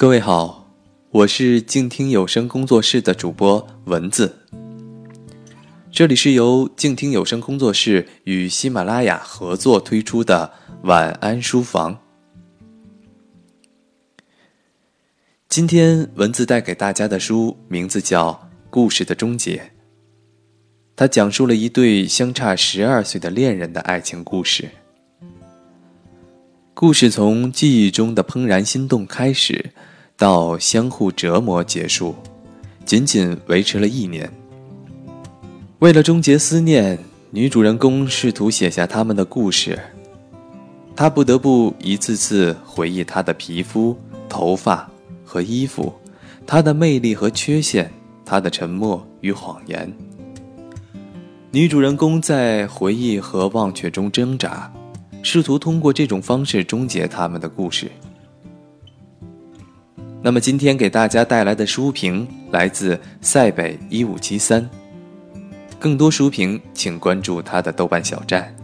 各位好，我是静听有声工作室的主播蚊子。这里是由静听有声工作室与喜马拉雅合作推出的晚安书房。今天蚊子带给大家的书名字叫《故事的终结》，它讲述了一对相差十二岁的恋人的爱情故事。故事从记忆中的怦然心动开始，到相互折磨结束，仅仅维持了一年。为了终结思念，女主人公试图写下他们的故事。她不得不一次次回忆她的皮肤、头发和衣服，她的魅力和缺陷，她的沉默与谎言。女主人公在回忆和忘却中挣扎。试图通过这种方式终结他们的故事。那么今天给大家带来的书评来自塞北一五七三，更多书评请关注他的豆瓣小站。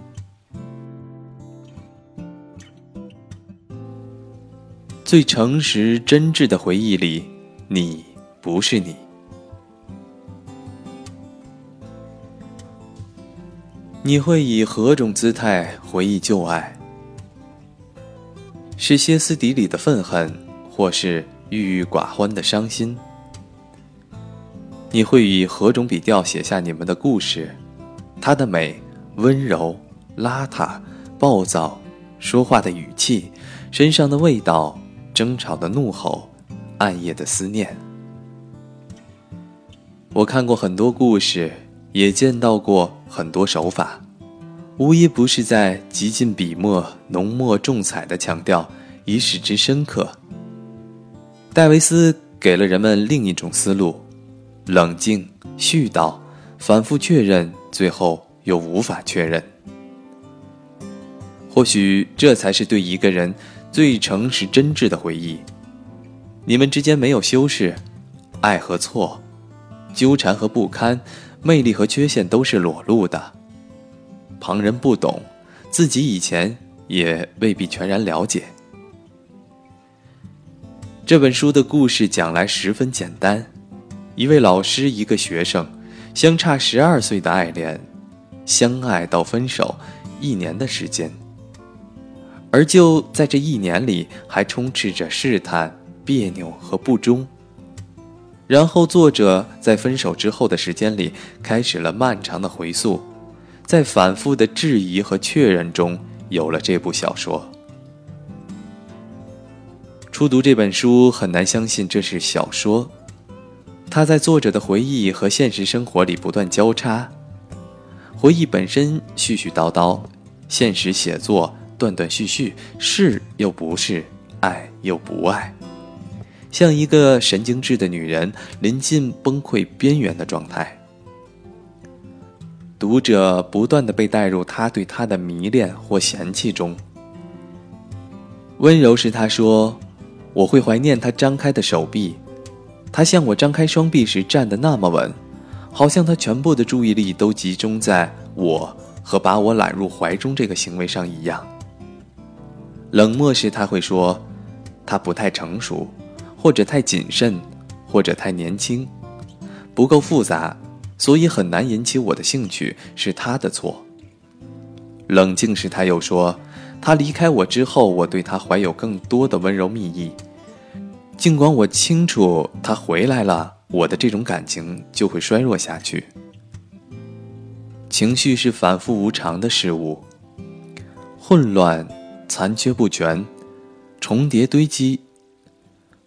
最诚实真挚的回忆里，你不是你。你会以何种姿态回忆旧爱？是歇斯底里的愤恨，或是郁郁寡欢的伤心？你会以何种笔调写下你们的故事？它的美、温柔、邋遢、暴躁，说话的语气，身上的味道，争吵的怒吼，暗夜的思念。我看过很多故事。也见到过很多手法，无一不是在极尽笔墨、浓墨重彩的强调，以使之深刻。戴维斯给了人们另一种思路：冷静、絮叨、反复确认，最后又无法确认。或许这才是对一个人最诚实、真挚的回忆。你们之间没有修饰，爱和错，纠缠和不堪。魅力和缺陷都是裸露的，旁人不懂，自己以前也未必全然了解。这本书的故事讲来十分简单：一位老师，一个学生，相差十二岁的爱恋，相爱到分手，一年的时间。而就在这一年里，还充斥着试探、别扭和不忠。然后，作者在分手之后的时间里，开始了漫长的回溯，在反复的质疑和确认中，有了这部小说。初读这本书，很难相信这是小说，它在作者的回忆和现实生活里不断交叉，回忆本身絮絮叨叨，现实写作断断续续，是又不是，爱又不爱。像一个神经质的女人临近崩溃边缘的状态，读者不断的被带入他对她的迷恋或嫌弃中。温柔时，他说：“我会怀念他张开的手臂，他向我张开双臂时站得那么稳，好像他全部的注意力都集中在我和把我揽入怀中这个行为上一样。”冷漠时，他会说：“他不太成熟。”或者太谨慎，或者太年轻，不够复杂，所以很难引起我的兴趣，是他的错。冷静时，他又说：“他离开我之后，我对他怀有更多的温柔蜜意。尽管我清楚他回来了，我的这种感情就会衰弱下去。情绪是反复无常的事物，混乱、残缺不全、重叠堆积。”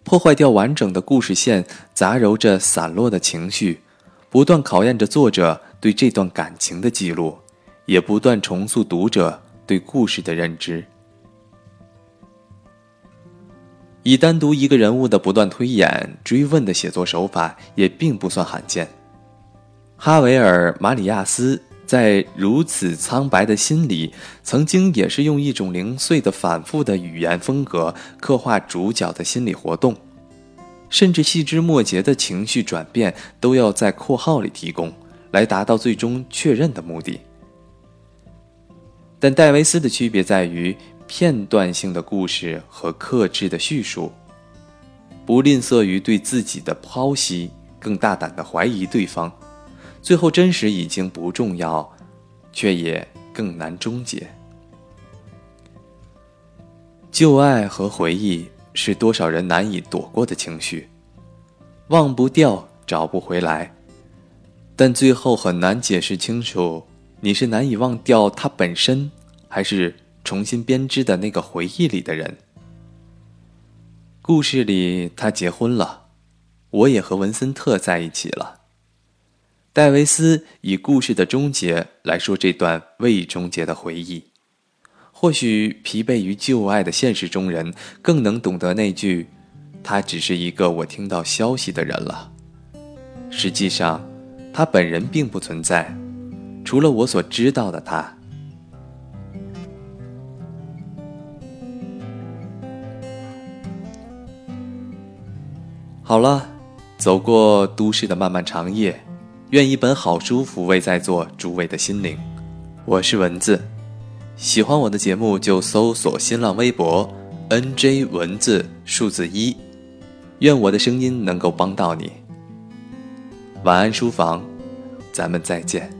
破坏掉完整的故事线，杂糅着散落的情绪，不断考验着作者对这段感情的记录，也不断重塑读者对故事的认知。以单独一个人物的不断推演、追问的写作手法，也并不算罕见。哈维尔·马里亚斯在《如此苍白的心》里，曾经也是用一种零碎的、反复的语言风格刻画主角的心理活动。甚至细枝末节的情绪转变都要在括号里提供，来达到最终确认的目的。但戴维斯的区别在于片段性的故事和克制的叙述。不吝啬于对自己的剖析，更大胆的怀疑对方，最后真实已经不重要，却也更难终结。旧爱和回忆是多少人难以躲过的情绪，忘不掉，找不回来，但最后很难解释清楚，你是难以忘掉它本身，还是重新编织的那个回忆里的人。故事里他结婚了，我也和文森特在一起了。戴维斯以故事的终结来说这段未终结的回忆。或许疲惫于旧爱的现实中人，更能懂得那句：“他只是一个我听到消息的人了。”实际上，他本人并不存在，除了我所知道的他。好了，走过都市的漫漫长夜，愿一本好书抚慰在座诸位的心灵。我是文字。喜欢我的节目，就搜索新浪微博 “nj 文字数字一”，愿我的声音能够帮到你。晚安，书房，咱们再见。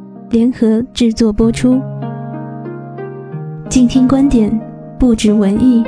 联合制作播出，静听观点，不止文艺。